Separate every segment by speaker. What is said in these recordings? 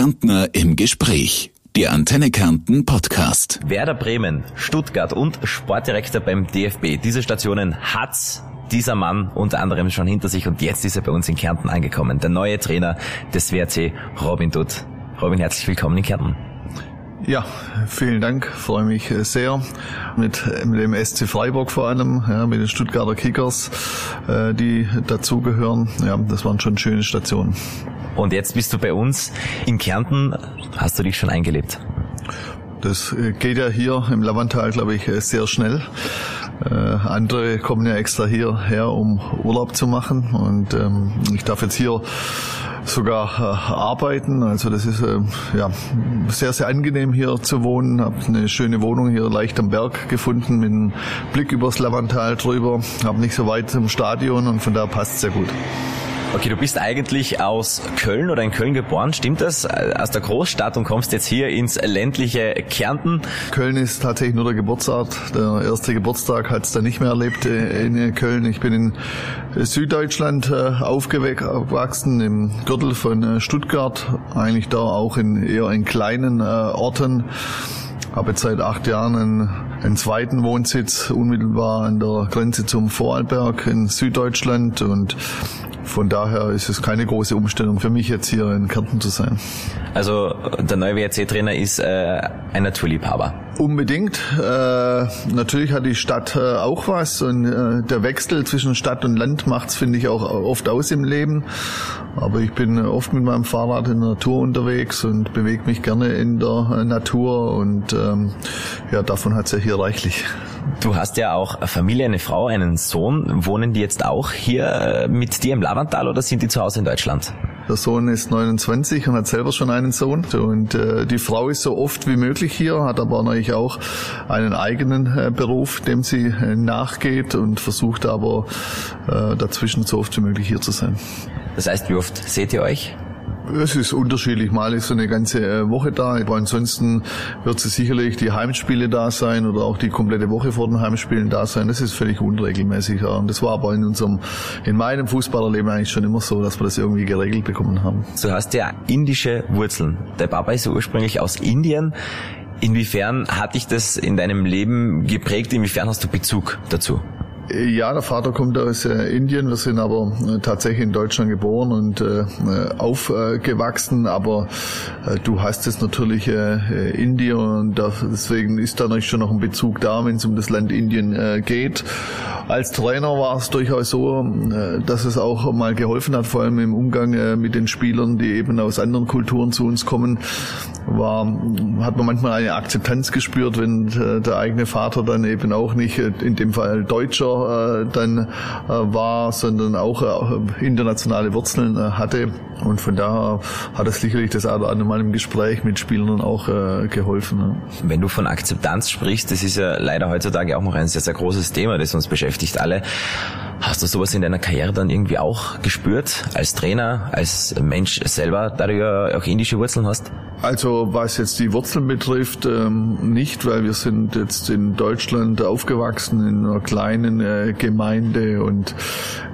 Speaker 1: Kärntner im Gespräch. Der Antenne Kärnten Podcast.
Speaker 2: Werder Bremen, Stuttgart und Sportdirektor beim DFB. Diese Stationen hat's dieser Mann unter anderem schon hinter sich und jetzt ist er bei uns in Kärnten angekommen. Der neue Trainer des WRC, Robin Dutt. Robin, herzlich willkommen in Kärnten.
Speaker 3: Ja, vielen Dank. Freue mich sehr mit, mit dem SC Freiburg vor allem, ja, mit den Stuttgarter Kickers, äh, die dazugehören. Ja, das waren schon schöne Stationen.
Speaker 2: Und jetzt bist du bei uns in Kärnten. Hast du dich schon eingelebt?
Speaker 3: Das äh, geht ja hier im Lavantal, glaube ich, äh, sehr schnell. Äh, andere kommen ja extra hierher, um Urlaub zu machen. Und ähm, ich darf jetzt hier sogar äh, arbeiten. Also das ist äh, ja sehr, sehr angenehm hier zu wohnen. Habe eine schöne Wohnung hier leicht am Berg gefunden mit einem Blick übers Lavantal drüber. Habe nicht so weit zum Stadion und von da passt sehr gut.
Speaker 2: Okay, du bist eigentlich aus Köln oder in Köln geboren, stimmt das? Aus der Großstadt und kommst jetzt hier ins ländliche Kärnten?
Speaker 3: Köln ist tatsächlich nur der Geburtsort. Der erste Geburtstag hat es da nicht mehr erlebt äh, in Köln. Ich bin in Süddeutschland äh, aufgewachsen, im Gürtel von äh, Stuttgart, eigentlich da auch in eher in kleinen Orten. Habe jetzt seit acht Jahren einen, einen zweiten Wohnsitz unmittelbar an der Grenze zum Vorarlberg in Süddeutschland und von daher ist es keine große Umstellung für mich jetzt hier in Kärnten zu sein.
Speaker 2: Also der neue WRC-Trainer ist äh, ein Naturliebhaber.
Speaker 3: Unbedingt. Äh, natürlich hat die Stadt äh, auch was und äh, der Wechsel zwischen Stadt und Land macht's finde ich auch oft aus im Leben. Aber ich bin oft mit meinem Fahrrad in der Natur unterwegs und bewege mich gerne in der äh, Natur und ähm, ja, davon hat's ja hier reichlich.
Speaker 2: Du hast ja auch Familie, eine Frau, einen Sohn. Wohnen die jetzt auch hier äh, mit dir im Lavantal oder sind die zu Hause in Deutschland?
Speaker 3: Der Sohn ist 29 und hat selber schon einen Sohn. Und äh, die Frau ist so oft wie möglich hier, hat aber natürlich auch einen eigenen äh, Beruf, dem sie äh, nachgeht und versucht aber äh, dazwischen so oft wie möglich hier zu sein.
Speaker 2: Das heißt, wie oft seht ihr euch?
Speaker 3: Es ist unterschiedlich. Mal ist so eine ganze äh, Woche da, aber ansonsten wird sie sicherlich die Heimspiele da sein oder auch die komplette Woche vor den Heimspielen da sein. Das ist völlig unregelmäßig. Und das war aber in unserem, in meinem Fußballerleben eigentlich schon immer so, dass wir das irgendwie geregelt bekommen haben.
Speaker 2: Du hast ja indische Wurzeln. Der Papa ist ja ursprünglich aus Indien. Inwiefern hat dich das in deinem Leben geprägt? Inwiefern hast du Bezug dazu?
Speaker 3: Ja, der Vater kommt aus äh, Indien. Wir sind aber äh, tatsächlich in Deutschland geboren und äh, aufgewachsen. Aber du hast es natürlich Indien und deswegen ist da natürlich schon noch ein Bezug da, wenn es um das Land Indien geht. Als Trainer war es durchaus so, dass es auch mal geholfen hat, vor allem im Umgang mit den Spielern, die eben aus anderen Kulturen zu uns kommen, war, hat man manchmal eine Akzeptanz gespürt, wenn der eigene Vater dann eben auch nicht in dem Fall Deutscher äh, dann äh, war, sondern auch äh, internationale Wurzeln hatte. Und von daher hat es sicherlich das eine oder andere Mal im Gespräch mit Spielern auch äh, geholfen. Ne?
Speaker 2: Wenn du von Akzeptanz sprichst, das ist ja leider heutzutage auch noch ein sehr, sehr großes Thema, das uns beschäftigt alle. Hast du sowas in deiner Karriere dann irgendwie auch gespürt, als Trainer, als Mensch selber, da du ja auch indische Wurzeln hast?
Speaker 3: Also was jetzt die Wurzeln betrifft, ähm, nicht, weil wir sind jetzt in Deutschland aufgewachsen, in einer kleinen äh, Gemeinde und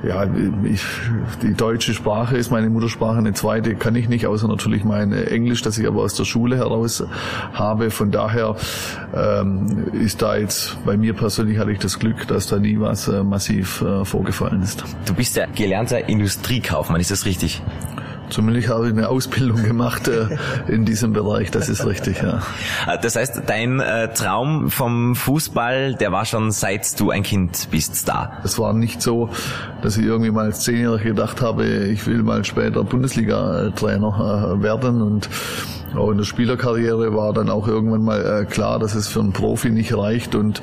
Speaker 3: ja, ich, die deutsche Sprache ist meine Muttersprache, eine zweite kann ich nicht, außer natürlich mein Englisch, das ich aber aus der Schule heraus habe. Von daher ähm, ist da jetzt, bei mir persönlich hatte ich das Glück, dass da nie was äh, massiv äh, vorgefallen ist.
Speaker 2: Du bist ja gelernter Industriekaufmann, ist das richtig?
Speaker 3: Zumindest habe ich eine Ausbildung gemacht äh, in diesem Bereich, das ist richtig, ja.
Speaker 2: Äh, das heißt, dein äh, Traum vom Fußball, der war schon seit du ein Kind bist da?
Speaker 3: Es war nicht so, dass ich irgendwie mal als Zehnjähriger gedacht habe, ich will mal später Bundesliga-Trainer äh, werden und auch in der Spielerkarriere war dann auch irgendwann mal äh, klar, dass es für einen Profi nicht reicht und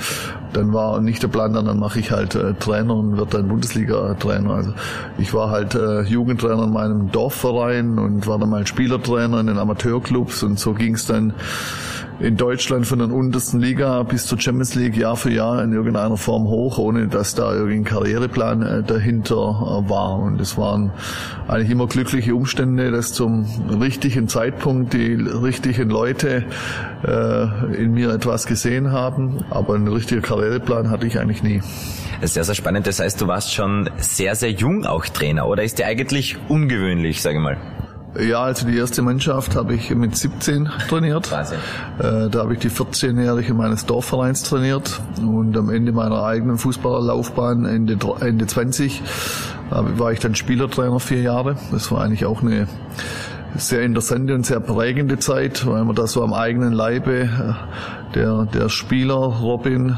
Speaker 3: dann war nicht der Plan, dann mache ich halt äh, Trainer und werde dann Bundesliga-Trainer. Also ich war halt äh, Jugendtrainer in meinem Dorfverein und war dann mal Spielertrainer in den Amateurclubs und so ging es dann in Deutschland von der untersten Liga bis zur Champions League Jahr für Jahr in irgendeiner Form hoch, ohne dass da irgendein Karriereplan äh, dahinter äh, war. Und es waren eigentlich immer glückliche Umstände, dass zum richtigen Zeitpunkt die richtigen Leute äh, in mir etwas gesehen haben. Aber ein richtiger Karriereplan hatte ich eigentlich nie.
Speaker 2: Das ist sehr, sehr spannend. Das heißt, du warst schon sehr, sehr jung auch Trainer, oder ist der eigentlich ungewöhnlich, sage ich mal?
Speaker 3: Ja, also die erste Mannschaft habe ich mit 17 trainiert.
Speaker 2: Wahnsinn.
Speaker 3: Äh, da habe ich die 14-Jährige meines Dorfvereins trainiert und am Ende meiner eigenen Fußballerlaufbahn, Ende, Ende 20, war ich dann Spielertrainer vier Jahre. Das war eigentlich auch eine sehr interessante und sehr prägende Zeit, weil man da so am eigenen Leibe äh, der, der Spieler Robin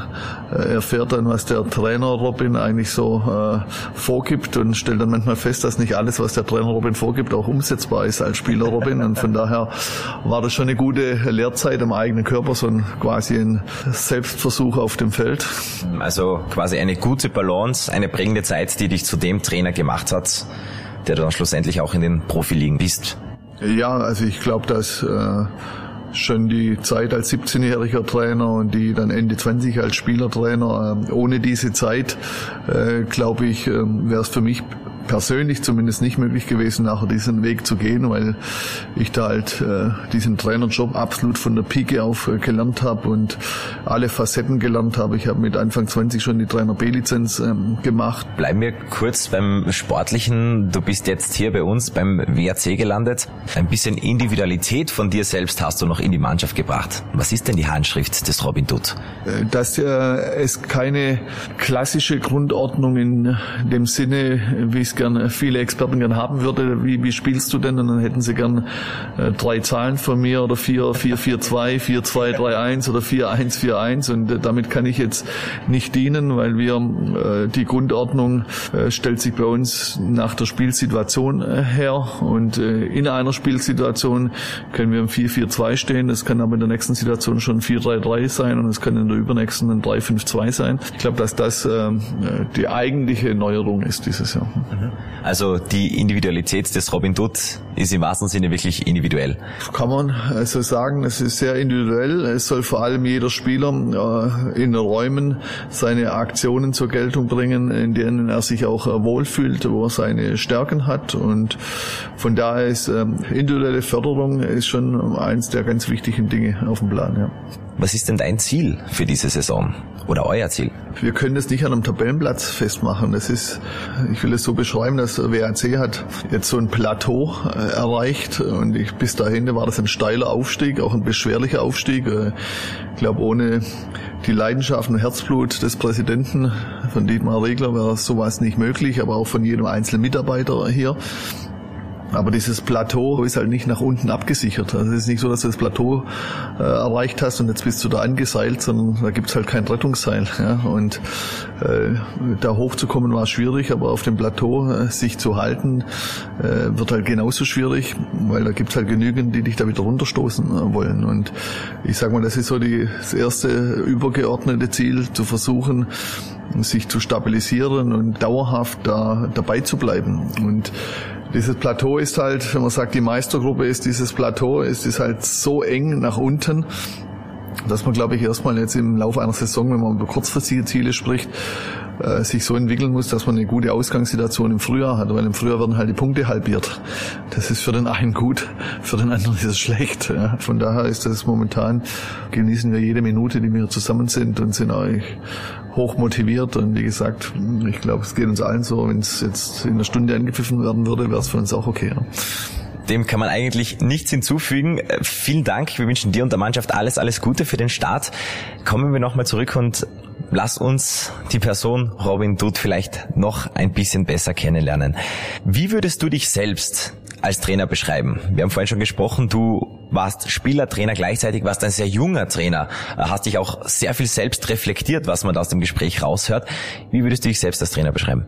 Speaker 3: äh, erfährt dann, was der Trainer Robin eigentlich so äh, vorgibt und stellt dann manchmal fest, dass nicht alles, was der Trainer Robin vorgibt, auch umsetzbar ist als Spieler Robin. Und von daher war das schon eine gute Lehrzeit am eigenen Körper, so ein quasi ein Selbstversuch auf dem Feld.
Speaker 2: Also quasi eine gute Balance, eine prägende Zeit, die dich zu dem Trainer gemacht hat, der du dann schlussendlich auch in den Profiligen bist.
Speaker 3: Ja, also ich glaube, dass äh, schon die Zeit als 17-jähriger Trainer und die dann Ende 20 als Spielertrainer, äh, ohne diese Zeit, äh, glaube ich, äh, wäre es für mich persönlich zumindest nicht möglich gewesen, nachher diesen Weg zu gehen, weil ich da halt äh, diesen Trainerjob absolut von der Pike auf äh, gelernt habe und alle Facetten gelernt habe. Ich habe mit Anfang 20 schon die Trainer B-Lizenz ähm, gemacht.
Speaker 2: Bleiben wir kurz beim Sportlichen. Du bist jetzt hier bei uns beim WRC gelandet. Ein bisschen Individualität von dir selbst hast du noch in die Mannschaft gebracht. Was ist denn die Handschrift des Robin Dutt?
Speaker 3: Äh, dass äh, es keine klassische Grundordnung in dem Sinne, wie es gern viele Experten gern haben würde. Wie, wie spielst du denn? Und dann hätten sie gern äh, drei Zahlen von mir oder vier, vier, vier, zwei, vier, zwei, drei, eins oder vier, eins, vier, eins. Und äh, damit kann ich jetzt nicht dienen, weil wir äh, die Grundordnung äh, stellt sich bei uns nach der Spielsituation äh, her. Und äh, in einer Spielsituation können wir im 4-4-2 stehen. Das kann aber in der nächsten Situation schon 4-3-3 sein und es kann in der übernächsten ein 3-5-2 sein. Ich glaube, dass das äh, die eigentliche Neuerung ist dieses Jahr. Mhm.
Speaker 2: Also die Individualität des Robin Dutt ist im wahrsten Sinne wirklich individuell.
Speaker 3: Kann man also sagen, es ist sehr individuell. Es soll vor allem jeder Spieler äh, in Räumen seine Aktionen zur Geltung bringen, in denen er sich auch äh, wohlfühlt, wo er seine Stärken hat. Und von daher ist ähm, individuelle Förderung ist schon eins der ganz wichtigen Dinge auf dem Plan. Ja.
Speaker 2: Was ist denn dein Ziel für diese Saison? Oder euer Ziel?
Speaker 3: Wir können das nicht an einem Tabellenplatz festmachen. Das ist, ich will es so beschreiben, dass WAC hat jetzt so ein Plateau äh, erreicht und ich, bis dahin war das ein steiler Aufstieg, auch ein beschwerlicher Aufstieg. Äh, ich glaube, ohne die Leidenschaft und Herzblut des Präsidenten von Dietmar Regler wäre sowas nicht möglich, aber auch von jedem einzelnen Mitarbeiter hier. Aber dieses Plateau ist halt nicht nach unten abgesichert. Also es ist nicht so, dass du das Plateau äh, erreicht hast und jetzt bist du da angeseilt, sondern da gibt's halt kein Rettungsseil. Ja? Und äh, da hochzukommen war schwierig, aber auf dem Plateau äh, sich zu halten, äh, wird halt genauso schwierig, weil da gibt's halt genügend, die dich da wieder runterstoßen äh, wollen. Und ich sag mal, das ist so die, das erste übergeordnete Ziel, zu versuchen, sich zu stabilisieren und dauerhaft da dabei zu bleiben. Und dieses Plateau ist halt, wenn man sagt, die Meistergruppe ist dieses Plateau, ist es halt so eng nach unten, dass man, glaube ich, erstmal jetzt im Laufe einer Saison, wenn man über kurzfristige Ziele spricht, äh, sich so entwickeln muss, dass man eine gute Ausgangssituation im Frühjahr hat, weil im Frühjahr werden halt die Punkte halbiert. Das ist für den einen gut, für den anderen ist es schlecht. Ja. Von daher ist das momentan, genießen wir jede Minute, die wir zusammen sind und sind eigentlich hoch motiviert und wie gesagt, ich glaube, es geht uns allen so, wenn es jetzt in einer Stunde angepfiffen werden würde, wäre es für uns auch okay. Ja.
Speaker 2: Dem kann man eigentlich nichts hinzufügen. Äh, vielen Dank. Wir wünschen dir und der Mannschaft alles, alles Gute für den Start. Kommen wir nochmal zurück und lass uns die Person Robin Dutt vielleicht noch ein bisschen besser kennenlernen. Wie würdest du dich selbst als Trainer beschreiben? Wir haben vorhin schon gesprochen, du warst Spieler, Trainer gleichzeitig, warst ein sehr junger Trainer, hast dich auch sehr viel selbst reflektiert, was man da aus dem Gespräch raushört. Wie würdest du dich selbst als Trainer beschreiben?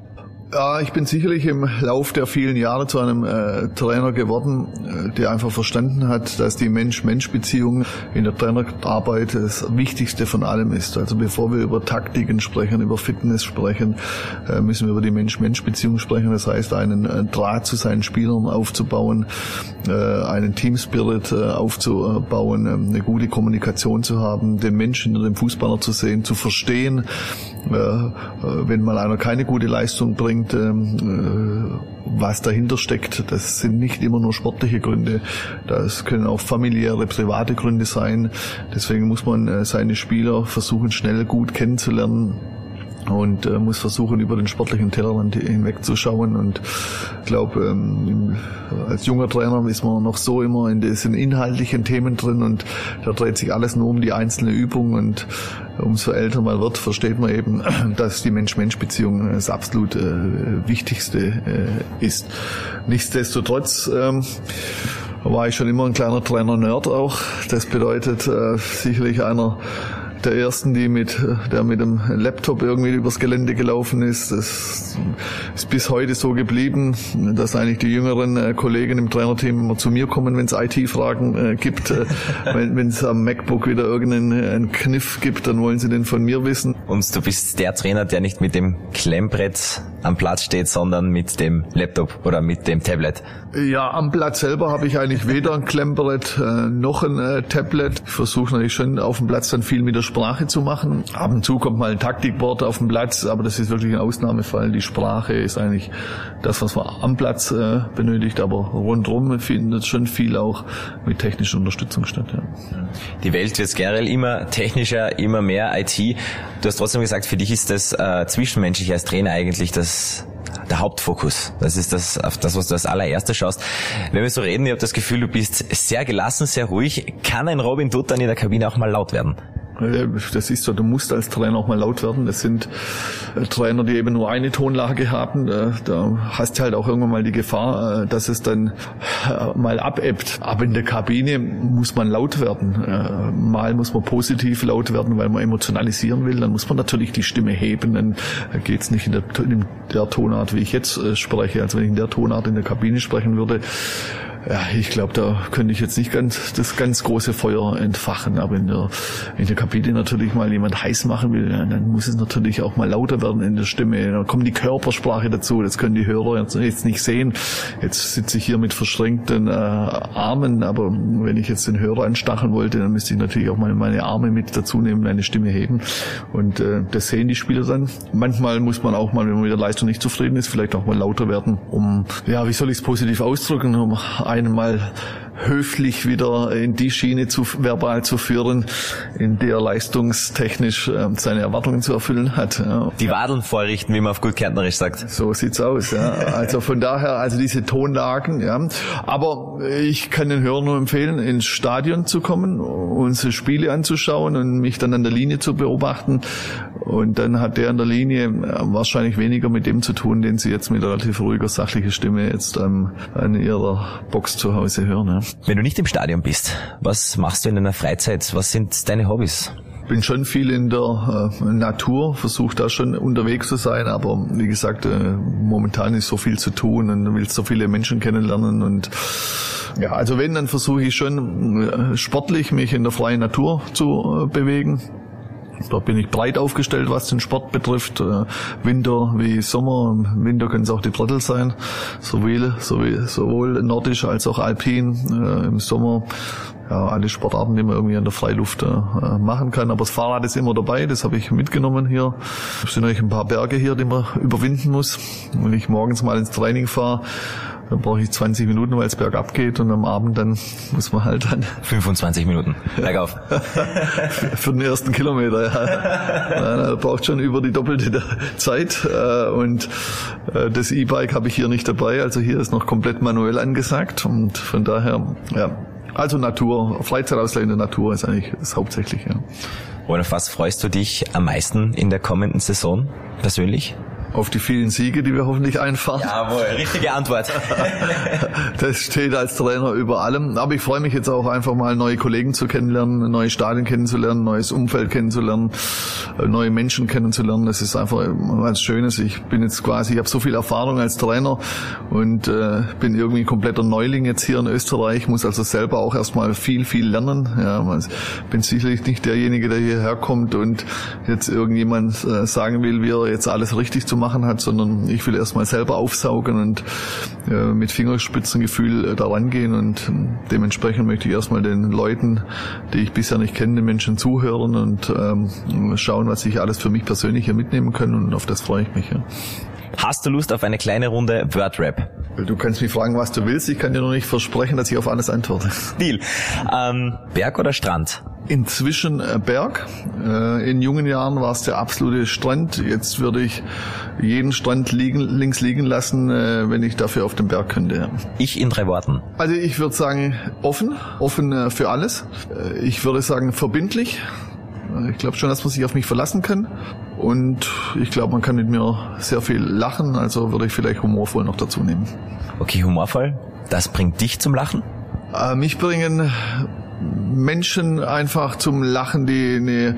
Speaker 3: Ja, ich bin sicherlich im Lauf der vielen Jahre zu einem äh, Trainer geworden, äh, der einfach verstanden hat, dass die Mensch-Mensch-Beziehung in der Trainerarbeit das Wichtigste von allem ist. Also bevor wir über Taktiken sprechen, über Fitness sprechen, äh, müssen wir über die Mensch-Mensch-Beziehung sprechen. Das heißt, einen äh, Draht zu seinen Spielern aufzubauen, äh, einen Team-Spirit äh, aufzubauen, ähm, eine gute Kommunikation zu haben, den Menschen dem Fußballer zu sehen, zu verstehen, wenn mal einer keine gute Leistung bringt, ähm, äh, was dahinter steckt. Das sind nicht immer nur sportliche Gründe, das können auch familiäre, private Gründe sein. Deswegen muss man äh, seine Spieler versuchen, schnell gut kennenzulernen und äh, muss versuchen, über den sportlichen Tellerrand hinwegzuschauen. Und ich glaube, ähm, als junger Trainer ist man noch so immer in diesen inhaltlichen Themen drin und da dreht sich alles nur um die einzelne Übung und umso älter man wird, versteht man eben, dass die Mensch-Mensch-Beziehung das absolut äh, Wichtigste äh, ist. Nichtsdestotrotz ähm, war ich schon immer ein kleiner Trainer-Nerd auch. Das bedeutet äh, sicherlich einer der ersten, die mit, der mit dem Laptop irgendwie übers Gelände gelaufen ist. Das ist bis heute so geblieben, dass eigentlich die jüngeren äh, Kollegen im Trainerteam immer zu mir kommen, wenn es IT-Fragen äh, gibt. Äh, wenn es am MacBook wieder irgendeinen Kniff gibt, dann wollen sie den von mir wissen.
Speaker 2: Und du bist der Trainer, der nicht mit dem Klemmbrett am Platz steht, sondern mit dem Laptop oder mit dem Tablet.
Speaker 3: Ja, am Platz selber habe ich eigentlich weder ein Klemmbrett äh, noch ein äh, Tablet. Ich versuche natürlich schon auf dem Platz dann viel mit der Sprache zu machen. Ab und zu kommt mal ein Taktikboard auf den Platz, aber das ist wirklich ein Ausnahmefall. Die Sprache ist eigentlich das, was man am Platz äh, benötigt, aber rundherum findet schon viel auch mit technischer Unterstützung statt. Ja.
Speaker 2: Die Welt wird generell immer technischer, immer mehr IT. Du hast trotzdem gesagt, für dich ist das äh, zwischenmenschlich als Trainer eigentlich das der Hauptfokus. Das ist das, auf das, was du als allererste schaust. Wenn wir so reden, ich habe das Gefühl, du bist sehr gelassen, sehr ruhig. Kann ein Robin Dutt dann in der Kabine auch mal laut werden?
Speaker 3: Das ist so, du musst als Trainer auch mal laut werden. Das sind äh, Trainer, die eben nur eine Tonlage haben. Äh, da hast du halt auch irgendwann mal die Gefahr, äh, dass es dann mal abebbt. Aber in der Kabine muss man laut werden. Mal muss man positiv laut werden, weil man emotionalisieren will. Dann muss man natürlich die Stimme heben. Dann geht's nicht in der, in der Tonart, wie ich jetzt spreche. Also wenn ich in der Tonart in der Kabine sprechen würde, ja, ich glaube, da könnte ich jetzt nicht ganz das ganz große Feuer entfachen, aber in der, in der Kabine natürlich mal jemand heiß machen will, dann muss es natürlich auch mal lauter werden in der Stimme. Da kommt die Körpersprache dazu, das können die Hörer jetzt, nicht sehen. Jetzt sitze ich hier mit verschränkten äh, Armen, aber wenn ich jetzt den Hörer anstacheln wollte, dann müsste ich natürlich auch mal meine Arme mit dazu nehmen, eine Stimme heben. Und äh, das sehen die Spieler dann. Manchmal muss man auch mal, wenn man mit der Leistung nicht zufrieden ist, vielleicht auch mal lauter werden, um, ja, wie soll ich es positiv ausdrücken, um einen mal höflich wieder in die Schiene zu verbal zu führen, in der leistungstechnisch äh, seine Erwartungen zu erfüllen hat. Ja.
Speaker 2: Die Wadeln vorrichten, wie man auf gut Kärntnerisch sagt.
Speaker 3: So sieht's aus. Ja. Also von daher, also diese Tonlagen. Ja. Aber ich kann den Hörern nur empfehlen, ins Stadion zu kommen, unsere Spiele anzuschauen und mich dann an der Linie zu beobachten. Und dann hat der an der Linie äh, wahrscheinlich weniger mit dem zu tun, den Sie jetzt mit relativ ruhiger, sachlicher Stimme jetzt ähm, an Ihrer Box zu Hause hören. Ja.
Speaker 2: Wenn du nicht im Stadion bist, was machst du in deiner Freizeit? Was sind deine Hobbys?
Speaker 3: bin schon viel in der äh, Natur, versuche da schon unterwegs zu sein, aber wie gesagt, äh, momentan ist so viel zu tun und du willst so viele Menschen kennenlernen und ja, also wenn, dann versuche ich schon äh, sportlich mich in der freien Natur zu äh, bewegen. Da bin ich breit aufgestellt, was den Sport betrifft. Äh, Winter wie Sommer. Im Winter können es auch die Brettel sein. Sowohl, sowohl nordisch als auch alpin. Äh, Im Sommer ja, alle Sportarten, die man irgendwie in der Freiluft äh, machen kann. Aber das Fahrrad ist immer dabei, das habe ich mitgenommen hier. Es sind eigentlich ein paar Berge hier, die man überwinden muss. Wenn ich morgens mal ins Training fahre, dann brauche ich 20 Minuten, weil es bergab geht und am Abend dann muss man halt dann...
Speaker 2: 25 Minuten, bergauf.
Speaker 3: für den ersten Kilometer, ja. Da braucht schon über die doppelte Zeit äh, und äh, das E-Bike habe ich hier nicht dabei, also hier ist noch komplett manuell angesagt und von daher, ja, also Natur, Freizeitausgleich in der Natur ist eigentlich das Hauptsächliche.
Speaker 2: Und auf was freust du dich am meisten in der kommenden Saison persönlich?
Speaker 3: Auf die vielen Siege, die wir hoffentlich einfahren.
Speaker 2: Jawohl, richtige Antwort.
Speaker 3: das steht als Trainer über allem. Aber ich freue mich jetzt auch einfach mal neue Kollegen zu kennenlernen, neue Stadien kennenzulernen, neues Umfeld kennenzulernen, äh, neue Menschen kennenzulernen. Das ist einfach was Schönes. Ich bin jetzt quasi, ich habe so viel Erfahrung als Trainer und äh, bin irgendwie kompletter Neuling jetzt hier in Österreich, muss also selber auch erstmal viel, viel lernen. Ja, bin sicherlich nicht derjenige, der hierher kommt und jetzt irgendjemand äh, sagen will, wie er jetzt alles richtig zu machen hat, sondern ich will erstmal selber aufsaugen und äh, mit Fingerspitzengefühl äh, daran gehen und äh, dementsprechend möchte ich erstmal den Leuten, die ich bisher nicht kenne, den Menschen zuhören und ähm, schauen, was ich alles für mich persönlich hier mitnehmen kann und auf das freue ich mich. Ja.
Speaker 2: Hast du Lust auf eine kleine Runde Wordrap?
Speaker 3: Du kannst mich fragen, was du willst. Ich kann dir noch nicht versprechen, dass ich auf alles antworte.
Speaker 2: Deal. Ähm, Berg oder Strand?
Speaker 3: Inzwischen äh, Berg. Äh, in jungen Jahren war es der absolute Strand. Jetzt würde ich jeden Strand liegen, links liegen lassen, äh, wenn ich dafür auf den Berg könnte.
Speaker 2: Ich in drei Worten.
Speaker 3: Also ich würde sagen offen, offen für alles. Ich würde sagen verbindlich. Ich glaube schon, dass man sich auf mich verlassen kann. Und ich glaube, man kann mit mir sehr viel lachen. Also würde ich vielleicht humorvoll noch dazu nehmen.
Speaker 2: Okay, humorvoll. Das bringt dich zum Lachen?
Speaker 3: Äh, mich bringen Menschen einfach zum Lachen, die eine,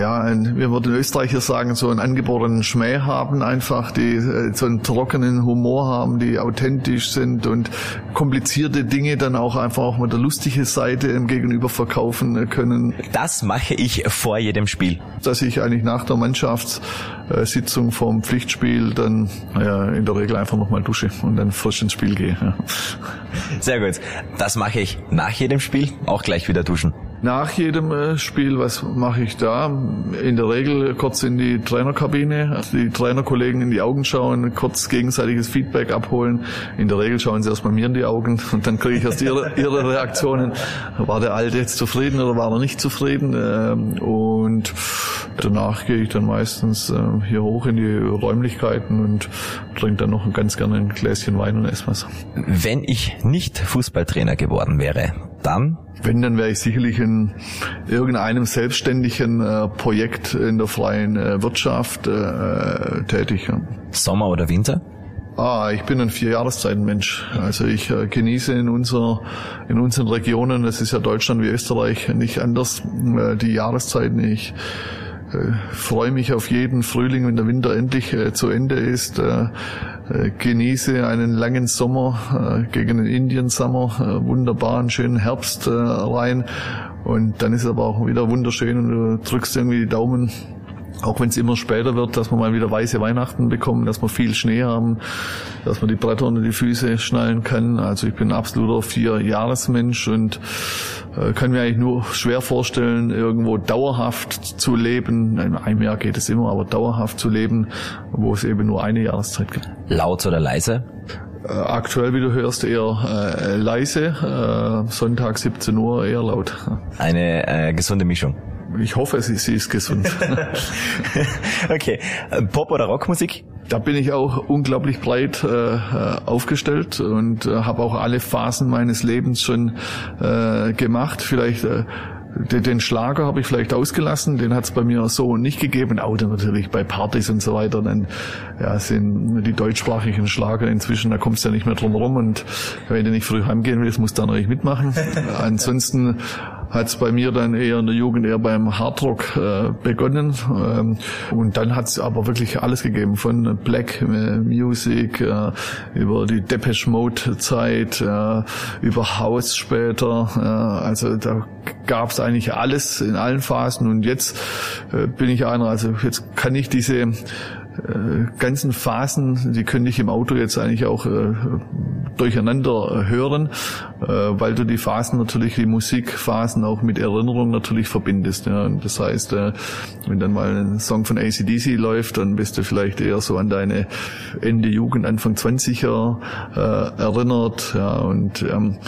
Speaker 3: ja, ein, wir würden Österreicher sagen, so einen angeborenen Schmäh haben einfach, die äh, so einen trockenen Humor haben, die authentisch sind und komplizierte Dinge dann auch einfach auch mit der lustigen Seite im Gegenüber verkaufen können.
Speaker 2: Das mache ich vor jedem Spiel.
Speaker 3: Dass ich eigentlich nach der Mannschaftssitzung vom Pflichtspiel dann ja, in der Regel einfach nochmal dusche und dann frisch ins Spiel gehe. Ja.
Speaker 2: Sehr gut. Das mache ich nach jedem Spiel, auch gleich wieder duschen.
Speaker 3: Nach jedem äh, Spiel, was mache ich da? In der Regel kurz in die Trainerkabine, die Trainerkollegen in die Augen schauen, kurz gegenseitiges Feedback abholen. In der Regel schauen sie erst mal mir in die Augen und dann kriege ich erst ihre, ihre Reaktionen. War der Alte jetzt zufrieden oder war er nicht zufrieden? Ähm, und danach gehe ich dann meistens äh, hier hoch in die Räumlichkeiten und trinke dann noch ganz gerne ein Gläschen Wein und esse was.
Speaker 2: Wenn ich nicht Fußballtrainer geworden wäre, dann
Speaker 3: wenn, dann wäre ich sicherlich in irgendeinem selbstständigen äh, Projekt in der freien äh, Wirtschaft äh, tätig. Ja.
Speaker 2: Sommer oder Winter?
Speaker 3: Ah, ich bin ein Vierjahreszeitenmensch. Also ich äh, genieße in unserer, in unseren Regionen, das ist ja Deutschland wie Österreich nicht anders, äh, die Jahreszeiten. Ich äh, freue mich auf jeden Frühling, wenn der Winter endlich äh, zu Ende ist. Äh, genieße einen langen Sommer äh, gegen den Indian Summer, äh, wunderbaren schönen Herbst rein. Und dann ist es aber auch wieder wunderschön und du drückst irgendwie die Daumen auch wenn es immer später wird, dass wir mal wieder weiße Weihnachten bekommen, dass wir viel Schnee haben, dass man die Bretter unter die Füße schnallen kann. Also ich bin ein absoluter Vier-Jahresmensch und äh, kann mir eigentlich nur schwer vorstellen, irgendwo dauerhaft zu leben. In einem Jahr geht es immer, aber dauerhaft zu leben, wo es eben nur eine Jahreszeit gibt.
Speaker 2: Laut oder leise?
Speaker 3: Äh, aktuell, wie du hörst, eher äh, leise. Äh, Sonntag 17 Uhr eher laut.
Speaker 2: Eine äh, gesunde Mischung
Speaker 3: ich hoffe, sie, sie ist gesund.
Speaker 2: okay. Pop- oder Rockmusik?
Speaker 3: Da bin ich auch unglaublich breit äh, aufgestellt und äh, habe auch alle Phasen meines Lebens schon äh, gemacht. Vielleicht äh, den Schlager habe ich vielleicht ausgelassen, den hat es bei mir so nicht gegeben. Auto natürlich bei Partys und so weiter. Dann ja, sind die deutschsprachigen Schlager inzwischen, da kommst du ja nicht mehr drum rum. Und wenn du nicht früh heimgehen willst, musst du da natürlich mitmachen. Ansonsten hat es bei mir dann eher in der Jugend eher beim Hardrock äh, begonnen. Ähm, und dann hat es aber wirklich alles gegeben, von Black äh, Music äh, über die Depeche Mode Zeit, äh, über House später. Äh, also da gab es eigentlich alles in allen Phasen. Und jetzt äh, bin ich einer, also jetzt kann ich diese ganzen Phasen, die könnte ich im Auto jetzt eigentlich auch äh, durcheinander hören, äh, weil du die Phasen natürlich, die Musikphasen auch mit Erinnerung natürlich verbindest. Ja. Und das heißt, äh, wenn dann mal ein Song von ACDC läuft, dann bist du vielleicht eher so an deine Ende Jugend, Anfang 20er äh, erinnert. Ja. Und ähm,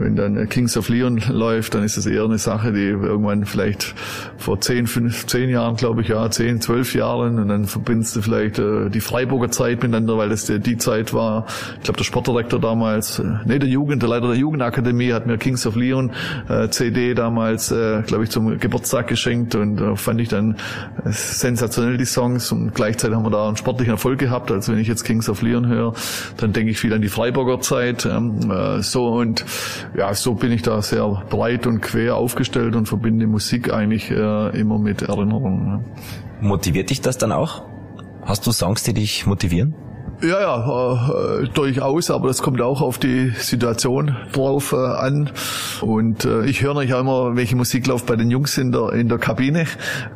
Speaker 3: wenn dann Kings of Leon läuft, dann ist es eher eine Sache, die irgendwann vielleicht vor 10, 15 Jahren, glaube ich, ja, 10, 12 Jahren und dann verbindest du vielleicht äh, die Freiburger Zeit miteinander, weil das die, die Zeit war. Ich glaube, der Sportdirektor damals, äh, nee, der Jugend, der Leiter der Jugendakademie hat mir Kings of Leon äh, CD damals, äh, glaube ich, zum Geburtstag geschenkt und äh, fand ich dann äh, sensationell die Songs und gleichzeitig haben wir da einen sportlichen Erfolg gehabt. Also wenn ich jetzt Kings of Leon höre, dann denke ich viel an die Freiburger Zeit. Ähm, äh, so und ja, so bin ich da sehr breit und quer aufgestellt und verbinde Musik eigentlich äh, immer mit Erinnerungen.
Speaker 2: Motiviert dich das dann auch? Hast du Songs, die dich motivieren?
Speaker 3: Ja, ja, äh, durchaus, aber das kommt auch auf die Situation drauf äh, an. Und äh, ich höre natürlich auch immer, welche Musik läuft bei den Jungs in der, in der Kabine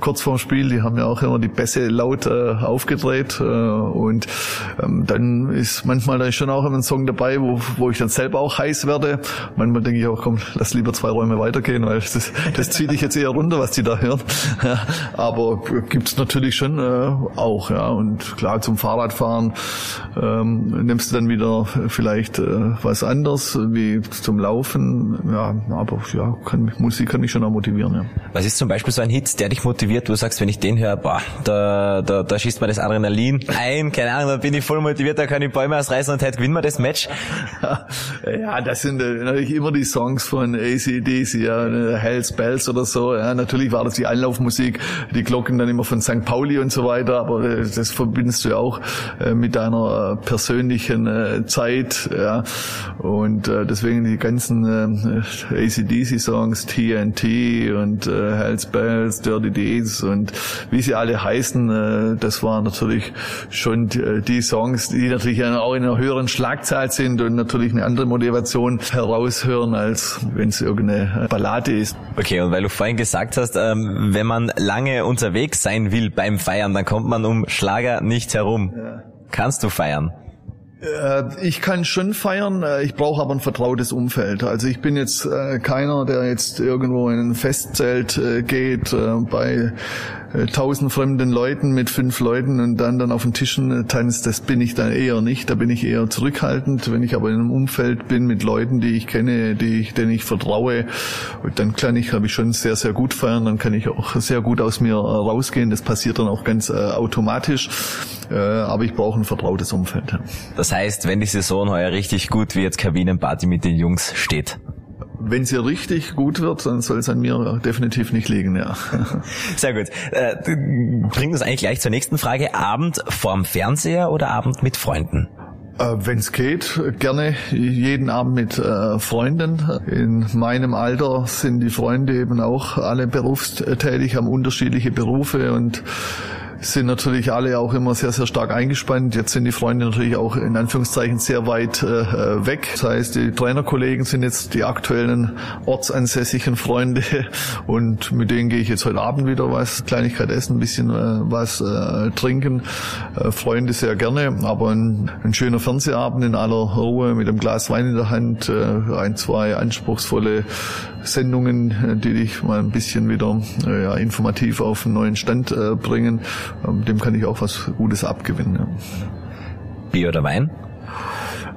Speaker 3: kurz vorm Spiel. Die haben ja auch immer die Bässe laut äh, aufgedreht. Äh, und ähm, dann ist manchmal da ist schon auch immer ein Song dabei, wo, wo ich dann selber auch heiß werde. Manchmal denke ich auch, komm, lass lieber zwei Räume weitergehen, weil das, das zieht dich jetzt eher runter, was die da hören. aber gibt's natürlich schon äh, auch, ja. Und klar, zum Fahrradfahren ähm, nimmst du dann wieder vielleicht äh, was anderes wie zum Laufen. Ja, aber ja, kann, Musik kann mich schon auch motivieren. Ja.
Speaker 2: Was ist zum Beispiel so ein Hit, der dich motiviert, wo du sagst, wenn ich den höre, boah, da, da, da schießt mir das Adrenalin ein, keine Ahnung, da bin ich voll motiviert, da kann ich Bäume ausreißen und heute gewinnen wir das Match.
Speaker 3: Ja, das sind äh, natürlich immer die Songs von ACDC, ja, Hells Bells oder so. Ja, natürlich war das die Anlaufmusik, die Glocken dann immer von St. Pauli und so weiter, aber äh, das verbindest du ja auch äh, mit deiner persönlichen äh, Zeit. Ja. Und äh, deswegen die ganzen äh, ACDC-Songs, TNT und äh, Hells Bells, Dirty Deeds und wie sie alle heißen, äh, das waren natürlich schon die, äh, die Songs, die natürlich auch in einer höheren Schlagzahl sind und natürlich eine andere Motivation heraushören, als wenn es irgendeine Ballade ist.
Speaker 2: Okay, und weil du vorhin gesagt hast, ähm, wenn man lange unterwegs sein will beim Feiern, dann kommt man um Schlager nicht herum. Ja. Kannst du feiern?
Speaker 3: Äh, ich kann schon feiern, äh, ich brauche aber ein vertrautes Umfeld. Also ich bin jetzt äh, keiner, der jetzt irgendwo in ein Festzelt geht bei tausend fremden Leuten mit fünf Leuten und dann dann auf den Tischen tanzt. Das bin ich dann eher nicht. Da bin ich eher zurückhaltend. Wenn ich aber in einem Umfeld bin mit Leuten, die ich kenne, die ich, denen ich vertraue, dann kann ich, habe ich schon sehr, sehr gut feiern. Dann kann ich auch sehr gut aus mir rausgehen. Das passiert dann auch ganz automatisch. Aber ich brauche ein vertrautes Umfeld.
Speaker 2: Das heißt, wenn die Saison heuer richtig gut wie jetzt Kabinenparty mit den Jungs steht.
Speaker 3: Wenn sie richtig gut wird, dann soll es an mir definitiv nicht liegen, ja.
Speaker 2: Sehr gut. Äh, bringt uns eigentlich gleich zur nächsten Frage. Abend vorm Fernseher oder Abend mit Freunden?
Speaker 3: Äh, Wenn es geht, gerne jeden Abend mit äh, Freunden. In meinem Alter sind die Freunde eben auch alle berufstätig, haben unterschiedliche Berufe und sind natürlich alle auch immer sehr, sehr stark eingespannt. Jetzt sind die Freunde natürlich auch in Anführungszeichen sehr weit äh, weg. Das heißt, die Trainerkollegen sind jetzt die aktuellen ortsansässigen Freunde und mit denen gehe ich jetzt heute Abend wieder was, Kleinigkeit essen, ein bisschen äh, was äh, trinken. Äh, Freunde sehr gerne, aber ein, ein, schöner Fernsehabend in aller Ruhe mit einem Glas Wein in der Hand, äh, ein, zwei anspruchsvolle Sendungen, die dich mal ein bisschen wieder äh, ja, informativ auf einen neuen Stand äh, bringen. Ähm, dem kann ich auch was Gutes abgewinnen. Ja.
Speaker 2: Bier oder Wein?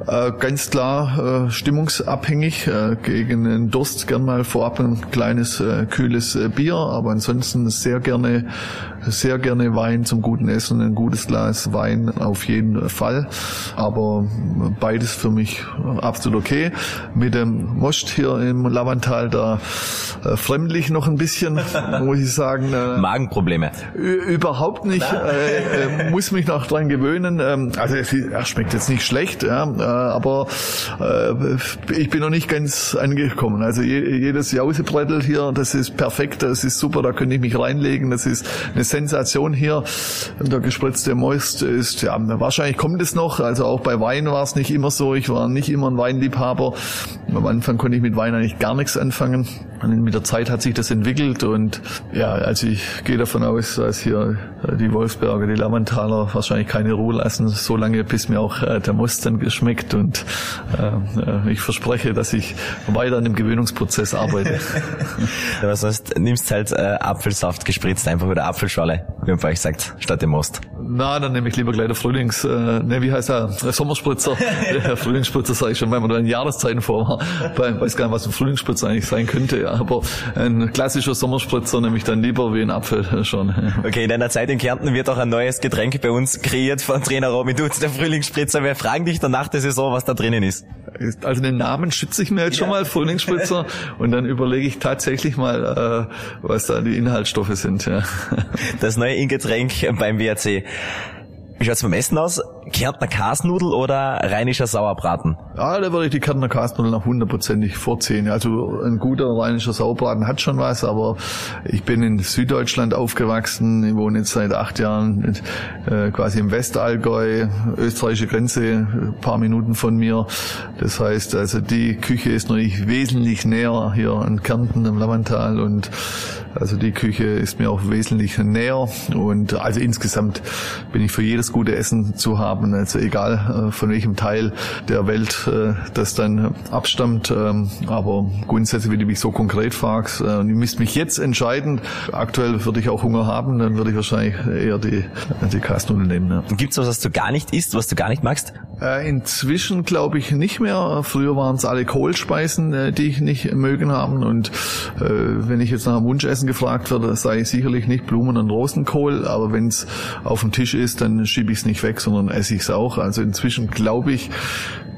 Speaker 3: Äh, ganz klar äh, stimmungsabhängig. Äh, gegen den Durst gern mal vorab ein kleines äh, kühles äh, Bier, aber ansonsten sehr gerne sehr gerne Wein zum guten Essen, ein gutes Glas Wein auf jeden Fall. Aber beides für mich absolut okay. Mit dem Most hier im Lavantal da äh, fremdlich noch ein bisschen, muss ich sagen.
Speaker 2: Äh, Magenprobleme?
Speaker 3: Überhaupt nicht. Äh, äh, muss mich noch dran gewöhnen. Ähm, also er schmeckt jetzt nicht schlecht, ja, äh, aber äh, ich bin noch nicht ganz angekommen. Also je, jedes Jausebrettel hier, das ist perfekt, das ist super, da könnte ich mich reinlegen. Das ist eine Sensation hier. Der gespritzte Most ist, ja, wahrscheinlich kommt es noch. Also auch bei Wein war es nicht immer so. Ich war nicht immer ein Weinliebhaber. Am Anfang konnte ich mit Wein eigentlich gar nichts anfangen. Und mit der Zeit hat sich das entwickelt und ja, also ich gehe davon aus, dass hier die Wolfsberger, die Lamantaler wahrscheinlich keine Ruhe lassen, so lange bis mir auch äh, der Most dann geschmeckt und äh, ich verspreche, dass ich weiter an dem Gewöhnungsprozess arbeite.
Speaker 2: Aber sonst nimmst halt äh, Apfelsaft gespritzt einfach oder Apfelschorle, wie man bei euch sagt, statt dem Most.
Speaker 3: Na, dann nehme ich lieber gleich der Frühlings, äh, ne, wie heißt er? Sommerspritzer. der Frühlingsspritzer sage ich schon, weil man da in Jahreszeiten vor war. Ich weiß gar nicht, was ein Frühlingsspritzer eigentlich sein könnte, ja. aber ein klassischer Sommerspritzer nehme ich dann lieber wie ein Apfel schon.
Speaker 2: Okay, in deiner Zeit in Kärnten wird auch ein neues Getränk bei uns kreiert von Trainer Robin Dutz, der Frühlingsspritzer. Wir fragen dich dann nach der Saison, was da drinnen ist.
Speaker 3: Also den Namen schütze ich mir jetzt schon mal, Frühlingsspritzer, und dann überlege ich tatsächlich mal, äh, was da die Inhaltsstoffe sind. Ja.
Speaker 2: Das neue Ingetränk beim WRC. Wie schaut's beim Essen aus? Kärntner Kasnudel oder rheinischer Sauerbraten?
Speaker 3: Ja, da würde ich die Kärntner Kasnudel noch hundertprozentig vorziehen. Also ein guter rheinischer Sauerbraten hat schon was, aber ich bin in Süddeutschland aufgewachsen. Ich wohne jetzt seit acht Jahren äh, quasi im Westallgäu, österreichische Grenze, ein paar Minuten von mir. Das heißt, also die Küche ist natürlich wesentlich näher hier in Kärnten im Lamantal und also die Küche ist mir auch wesentlich näher und also insgesamt bin ich für jedes gute Essen zu haben, also egal äh, von welchem Teil der Welt äh, das dann abstammt. Ähm, aber grundsätzlich, wenn du mich so konkret fragst, äh, müsst mich jetzt entscheiden, aktuell würde ich auch Hunger haben, dann würde ich wahrscheinlich eher die, die Kasnudeln nehmen. Ja.
Speaker 2: Gibt's was, was du gar nicht isst, was du gar nicht magst?
Speaker 3: Inzwischen glaube ich nicht mehr. Früher waren es alle Kohlspeisen, die ich nicht mögen haben und wenn ich jetzt nach einem Wunschessen gefragt werde, sei ich sicherlich nicht Blumen und Rosenkohl, aber wenn es auf dem Tisch ist, dann schiebe ich es nicht weg, sondern esse ich es auch. Also inzwischen glaube ich,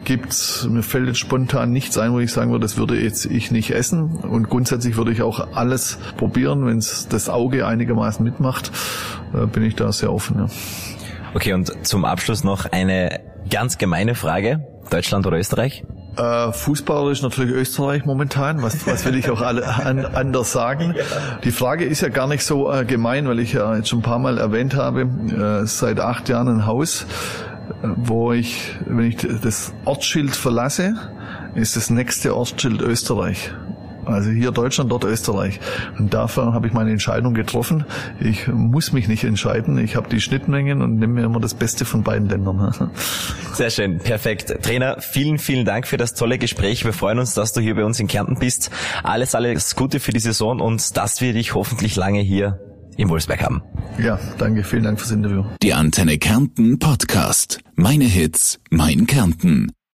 Speaker 3: gibt's mir fällt jetzt spontan nichts ein, wo ich sagen würde, das würde jetzt ich nicht essen. Und grundsätzlich würde ich auch alles probieren, wenn es das Auge einigermaßen mitmacht, äh, bin ich da sehr offen. Ja.
Speaker 2: Okay, und zum Abschluss noch eine ganz gemeine Frage. Deutschland oder Österreich?
Speaker 3: Äh, Fußballer ist natürlich Österreich momentan. Was, was will ich auch alle an, anders sagen? Die Frage ist ja gar nicht so äh, gemein, weil ich ja jetzt schon ein paar Mal erwähnt habe, äh, seit acht Jahren ein Haus, äh, wo ich, wenn ich das Ortsschild verlasse, ist das nächste Ortsschild Österreich. Also hier Deutschland, dort Österreich. Und dafür habe ich meine Entscheidung getroffen. Ich muss mich nicht entscheiden. Ich habe die Schnittmengen und nehme mir immer das Beste von beiden Ländern.
Speaker 2: Sehr schön, perfekt. Trainer, vielen, vielen Dank für das tolle Gespräch. Wir freuen uns, dass du hier bei uns in Kärnten bist. Alles, alles Gute für die Saison und dass wir dich hoffentlich lange hier im Wolfsberg haben.
Speaker 3: Ja, danke, vielen Dank fürs Interview.
Speaker 1: Die Antenne Kärnten Podcast. Meine Hits, mein Kärnten.